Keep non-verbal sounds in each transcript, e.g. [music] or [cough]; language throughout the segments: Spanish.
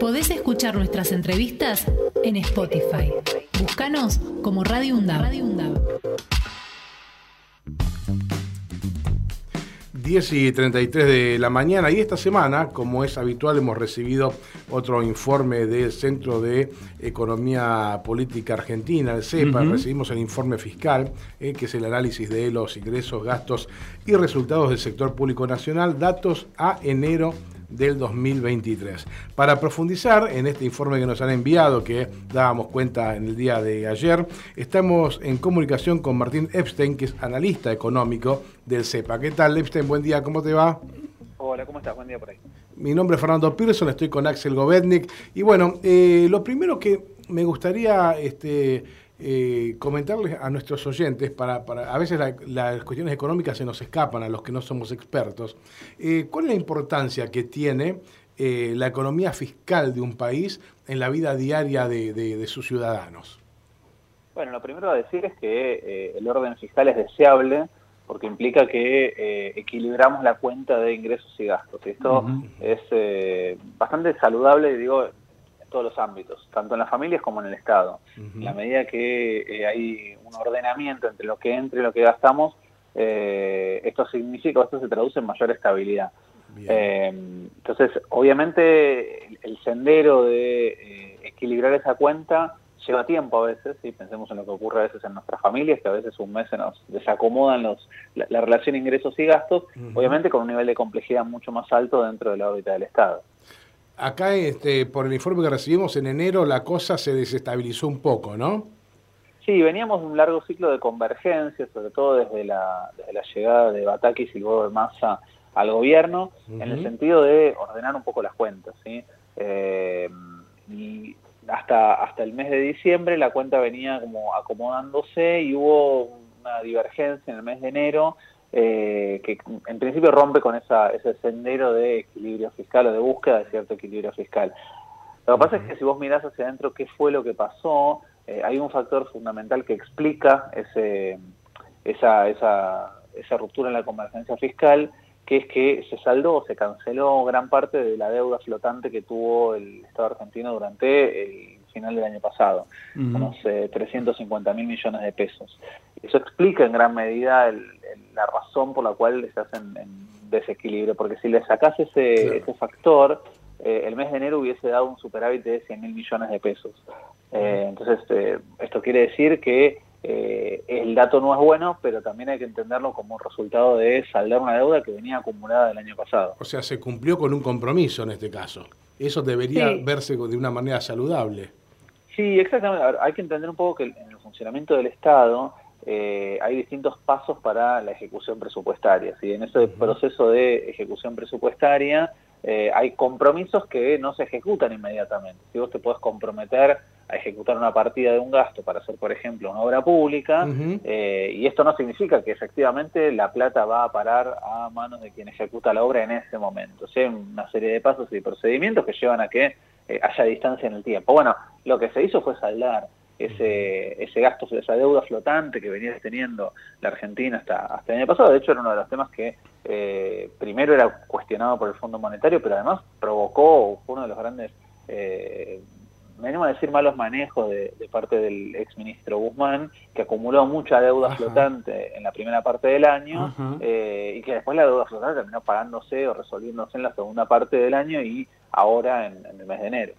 Podés escuchar nuestras entrevistas en Spotify. Búscanos como Radio UNDAB. 10 y 33 de la mañana y esta semana, como es habitual, hemos recibido otro informe del Centro de Economía Política Argentina, el CEPA. Recibimos el informe fiscal, eh, que es el análisis de los ingresos, gastos y resultados del sector público nacional, datos a enero del 2023. Para profundizar en este informe que nos han enviado, que dábamos cuenta en el día de ayer, estamos en comunicación con Martín Epstein, que es analista económico del CEPA. ¿Qué tal, Epstein? Buen día, ¿cómo te va? Hola, ¿cómo estás? Buen día por ahí. Mi nombre es Fernando Pearson, estoy con Axel Govetnik. Y bueno, eh, lo primero que me gustaría este, eh, comentarles a nuestros oyentes, para, a veces las cuestiones económicas se nos escapan a los que no somos expertos, eh, ¿cuál es la importancia que tiene eh, la economía fiscal de un país en la vida diaria de, sus ciudadanos? Bueno, lo primero a decir es que el orden fiscal es deseable porque implica que equilibramos la cuenta de ingresos y gastos. Esto es bastante saludable, digo, todos los ámbitos, tanto en las familias como en el Estado. En la medida que eh, hay un ordenamiento entre lo que entra y lo que gastamos, eh, esto significa, esto se traduce en mayor estabilidad. Eh, entonces, obviamente, el, sendero de equilibrar esa cuenta lleva tiempo a veces, y pensemos en lo que ocurre a veces en nuestras familias, que a veces un mes se nos desacomodan los, la, relación ingresos y gastos, obviamente con un nivel de complejidad mucho más alto dentro de la órbita del Estado. Acá, este, por el informe que recibimos en enero, la cosa se desestabilizó un poco, ¿no? Sí, veníamos de un largo ciclo de convergencia, sobre todo desde la, desde la llegada de Batakis y luego de Massa al gobierno, en el sentido de ordenar un poco las cuentas. ¿sí? Eh, y hasta, hasta el mes de diciembre la cuenta venía como acomodándose y hubo una divergencia en el mes de enero eh, que en principio rompe con esa, ese sendero de equilibrio fiscal o de búsqueda de cierto equilibrio fiscal. Lo que pasa es que si vos mirás hacia adentro qué fue lo que pasó, eh, hay un factor fundamental que explica ese, esa, esa, esa ruptura en la convergencia fiscal, que es que se saldó, se canceló gran parte de la deuda flotante que tuvo el Estado argentino durante el final del año pasado, unos 350 mil millones de pesos. Eso explica en gran medida la razón por la cual se hacen en desequilibrio, porque si le sacas ese, ese factor, eh, el mes de enero hubiese dado un superávit de 100 mil millones de pesos. Eh, entonces, eh, esto quiere decir que el dato no es bueno, pero también hay que entenderlo como resultado de saldar una deuda que venía acumulada del año pasado. O sea, se cumplió con un compromiso en este caso. Eso debería verse de una manera saludable. Sí, exactamente. hay que entender un poco que en el funcionamiento del Estado eh, hay distintos pasos para la ejecución presupuestaria. ¿sí? En ese proceso de ejecución presupuestaria eh, hay compromisos que no se ejecutan inmediatamente. Si vos te puedes comprometer a ejecutar una partida de un gasto para hacer, por ejemplo, una obra pública, eh, y esto no significa que efectivamente la plata va a parar a manos de quien ejecuta la obra en ese momento. Hay una serie de pasos y procedimientos que llevan a que eh, haya distancia en el tiempo. Bueno, lo que se hizo fue saldar ese, ese gasto, esa deuda flotante que venía teniendo la Argentina hasta, hasta el año pasado. De hecho, era uno de los temas que eh, primero era cuestionado por el Fondo Monetario, pero además provocó, fue uno de los grandes, eh, me animo a decir, malos manejos de, parte del exministro Guzmán, que acumuló mucha deuda flotante en la primera parte del año y que después la deuda flotante terminó pagándose o resolviéndose en la segunda parte del año y ahora en, el mes de enero.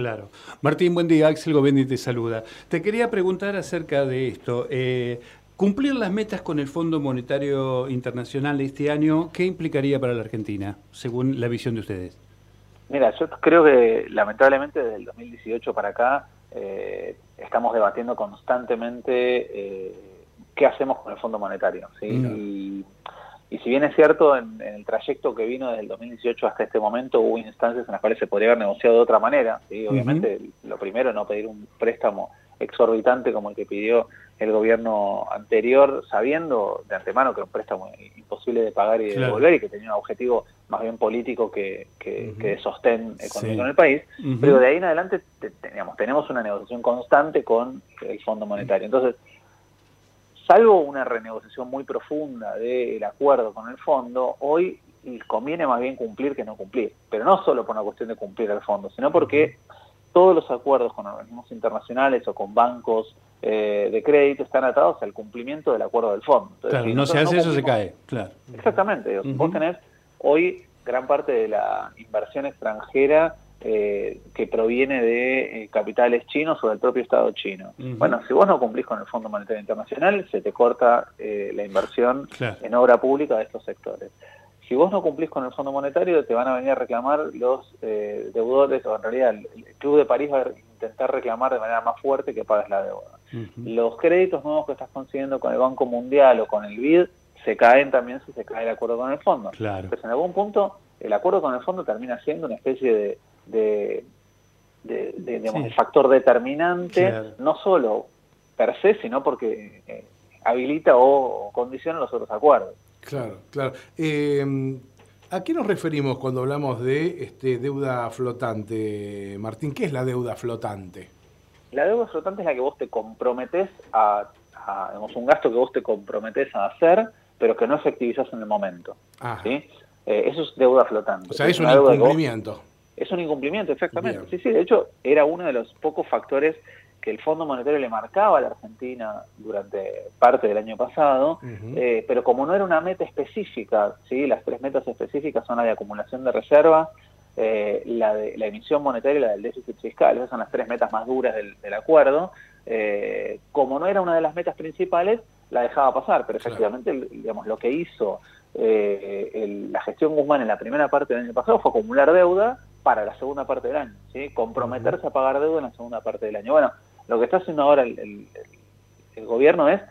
Claro. Martín, buen día. Axel Govendi te saluda. Te quería preguntar acerca de esto. Eh, cumplir las metas con el Fondo Monetario Internacional este año, ¿qué implicaría para la Argentina, según la visión de ustedes? Mira, yo creo que lamentablemente desde el 2018 para acá eh, estamos debatiendo constantemente eh, qué hacemos con el Fondo Monetario. ¿sí? Y y si bien es cierto, en, el trayecto que vino desde el 2018 hasta este momento hubo instancias en las cuales se podría haber negociado de otra manera. ¿sí? Obviamente, lo primero, no pedir un préstamo exorbitante como el que pidió el gobierno anterior, sabiendo de antemano que era un préstamo imposible de pagar y de devolver y que tenía un objetivo más bien político que, que, de sostén económico en el país. Pero de ahí en adelante teníamos, tenemos una negociación constante con el Fondo Monetario. Entonces, salvo una renegociación muy profunda del acuerdo con el fondo, hoy conviene más bien cumplir que no cumplir, pero no solo por una cuestión de cumplir el fondo, sino porque todos los acuerdos con organismos internacionales o con bancos eh, de crédito están atados al cumplimiento del acuerdo del fondo. claro, no se hace eso, se cae, claro. Exactamente, vos tenés hoy gran parte de la inversión extranjera eh, que proviene de eh, capitales chinos o del propio Estado chino. Bueno, si vos no cumplís con el Fondo Monetario Internacional, se te corta la inversión en obra pública de estos sectores si vos no cumplís con el Fondo Monetario, te van a venir a reclamar los eh, deudores, o en realidad el, Club de París va a intentar reclamar de manera más fuerte que pagues la deuda. Los créditos nuevos que estás consiguiendo con el Banco Mundial o con el BID se caen también si se cae el acuerdo con el fondo. Claro. Entonces, en algún punto, el acuerdo con el fondo termina siendo una especie de, de, factor determinante, no solo per se, sino porque eh, habilita o condiciona los otros acuerdos. Claro, claro. Eh, ¿A qué nos referimos cuando hablamos de este, deuda flotante, Martín? ¿Qué es la deuda flotante? La deuda flotante es la que vos te comprometés a, digamos, un gasto que vos te comprometés a hacer, pero que no efectivizás en el momento. ¿sí? Eh, eso es deuda flotante. O sea, es, un incumplimiento. Es un incumplimiento, exactamente. Sí, sí, de hecho, era uno de los pocos factores que el Fondo Monetario le marcaba a la Argentina durante parte del año pasado, eh, pero como no era una meta específica, ¿sí? las tres metas específicas son la de acumulación de reservas, eh, la de la emisión monetaria y la del déficit fiscal, esas son las tres metas más duras del, acuerdo, eh, como no era una de las metas principales, la dejaba pasar, pero efectivamente digamos, lo que hizo la gestión Guzmán en la primera parte del año pasado fue acumular deuda para la segunda parte del año, ¿sí? comprometerse a pagar deuda en la segunda parte del año. Bueno, lo que está haciendo ahora el, gobierno es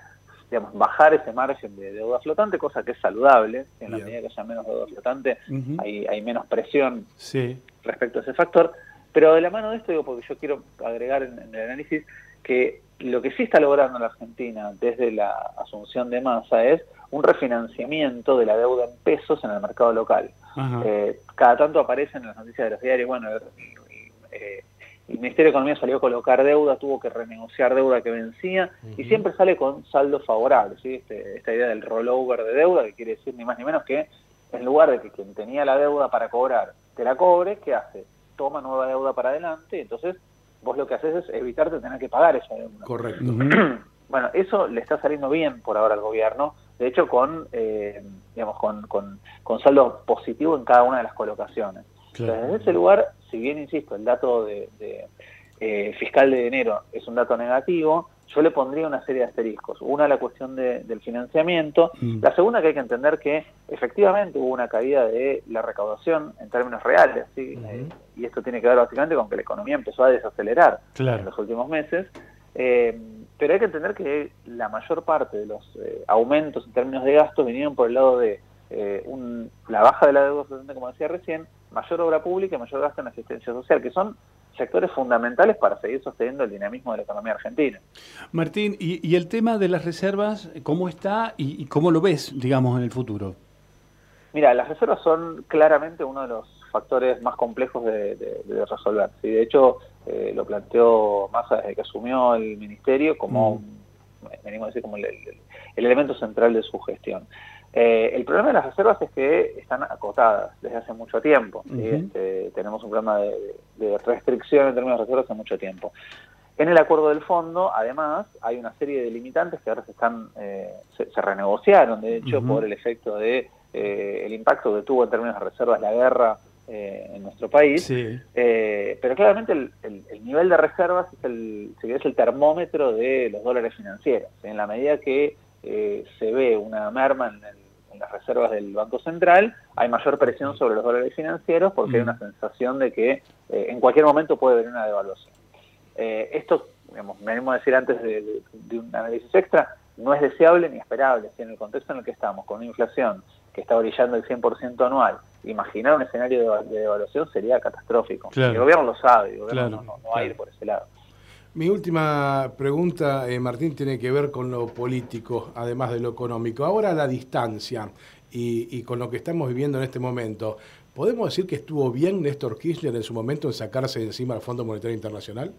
digamos, bajar ese margen de deuda flotante, cosa que es saludable, en la medida que haya menos deuda flotante hay, hay, menos presión respecto a ese factor, pero de la mano de esto digo, porque yo quiero agregar en, el análisis que lo que sí está logrando la Argentina desde la asunción de masa es un refinanciamiento de la deuda en pesos en el mercado local. Eh, cada tanto aparecen en las noticias de los diarios, bueno, eh, el Ministerio de Economía salió a colocar deuda, tuvo que renegociar deuda que vencía y siempre sale con saldo favorable, ¿sí? Este, esta idea del rollover de deuda, que quiere decir ni más ni menos que en lugar de que quien tenía la deuda para cobrar te la cobre, ¿qué hace? Toma nueva deuda para adelante, entonces vos lo que haces es evitarte tener que pagar esa deuda. Correcto. [clears throat] bueno, eso le está saliendo bien por ahora al gobierno, de hecho con, eh, digamos, con, con, con saldo positivo en cada una de las colocaciones. desde ese lugar si bien, insisto, el dato de, eh, fiscal de enero es un dato negativo, yo le pondría una serie de asteriscos. Una, la cuestión del financiamiento. Mm. La segunda, que hay que entender que efectivamente hubo una caída de la recaudación en términos reales. Eh, y esto tiene que ver básicamente con que la economía empezó a desacelerar en los últimos meses. Eh, pero hay que entender que la mayor parte de los aumentos en términos de gastos vinieron por el lado de la baja de la deuda, como decía recién, mayor obra pública y mayor gasto en asistencia social, que son sectores fundamentales para seguir sosteniendo el dinamismo de la economía argentina. Martín, ¿y, el tema de las reservas, cómo está y, cómo lo ves, digamos, en el futuro? Mira, las reservas son claramente uno de los factores más complejos de, resolver. ¿sí? De hecho, eh, lo planteó Massa desde que asumió el ministerio como, mm. venimos a decir, como el elemento central de su gestión. Eh, el problema de las reservas es que están acotadas desde hace mucho tiempo. Este, tenemos un problema de, restricción en términos de reservas hace mucho tiempo. En el acuerdo del fondo, además, hay una serie de limitantes que ahora se están eh, se, renegociaron, de hecho, por el efecto de eh, el impacto que tuvo en términos de reservas la guerra en nuestro país. pero claramente el, nivel de reservas es el, es el termómetro de los dólares financieros. En la medida que se ve una merma en el las reservas del Banco Central, hay mayor presión sobre los dólares financieros porque hay mm. una sensación de que eh, en cualquier momento puede haber una devaluación. Eh, esto, digamos, venimos a decir antes de, un análisis extra, no es deseable ni esperable. Si en el contexto en el que estamos, con una inflación que está brillando el 100% anual, imaginar un escenario de, devaluación sería catastrófico. el gobierno lo sabe, el gobierno no, va a ir por ese lado. Mi última pregunta, eh, Martín, tiene que ver con lo político, además de lo económico. Ahora la distancia y, con lo que estamos viviendo en este momento, ¿podemos decir que estuvo bien Néstor Kirchner en su momento en sacarse de encima al Fondo Monetario Internacional?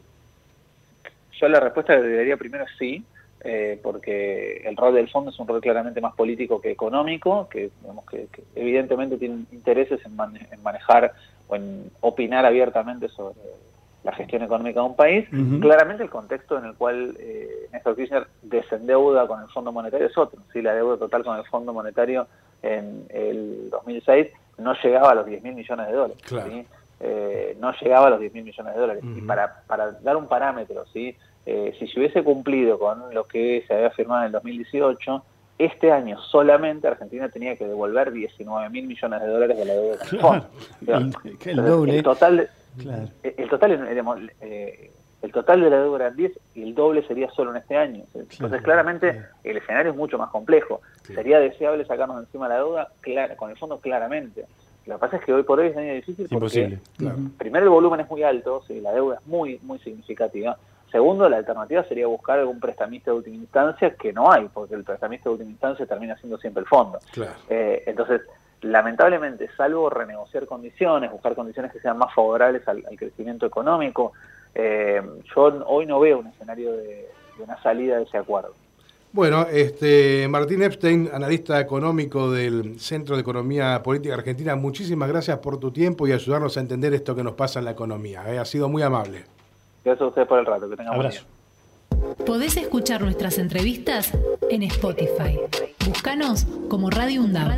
Yo la respuesta le daría primero sí, eh, porque el rol del fondo es un rol claramente más político que económico, que, que, evidentemente tiene intereses en, manejar o en opinar abiertamente sobre la gestión económica de un país. Claramente el contexto en el cual eh, Néstor Kirchner desendeuda con el Fondo Monetario es otro. ¿sí? La deuda total con el Fondo Monetario en el 2006 no llegaba a los 10 mil millones de dólares. Eh, no llegaba a los 10 mil millones de dólares. Y para, para dar un parámetro, ¿sí? Eh, si se hubiese cumplido con lo que se había firmado en el 2018, este año solamente Argentina tenía que devolver 19 mil millones de dólares de la deuda claro. el, doble. El total, el, total eh, el total de la deuda era 10 y el doble sería solo en este año. Entonces, claramente, el escenario es mucho más complejo. ¿Sería deseable sacarnos encima la deuda? Claro, con el fondo, claramente. Lo que pasa es que hoy por hoy es un año difícil porque, primero, el volumen es muy alto, la deuda es muy, muy significativa. Segundo, la alternativa sería buscar algún prestamista de última instancia, que no hay, porque el prestamista de última instancia termina siendo siempre el fondo. Eh, entonces, lamentablemente, salvo renegociar condiciones, buscar condiciones que sean más favorables al, crecimiento económico, eh, yo hoy no veo un escenario de, una salida de ese acuerdo. Bueno, este Martín Epstein, analista económico del Centro de Economía Política Argentina, muchísimas gracias por tu tiempo y ayudarnos a entender esto que nos pasa en la economía. Eh, ha sido muy amable. Gracias a ustedes por el rato. Que tengan Abrazo. Podés escuchar nuestras entrevistas en Spotify. Búscanos como Radio UNDAB.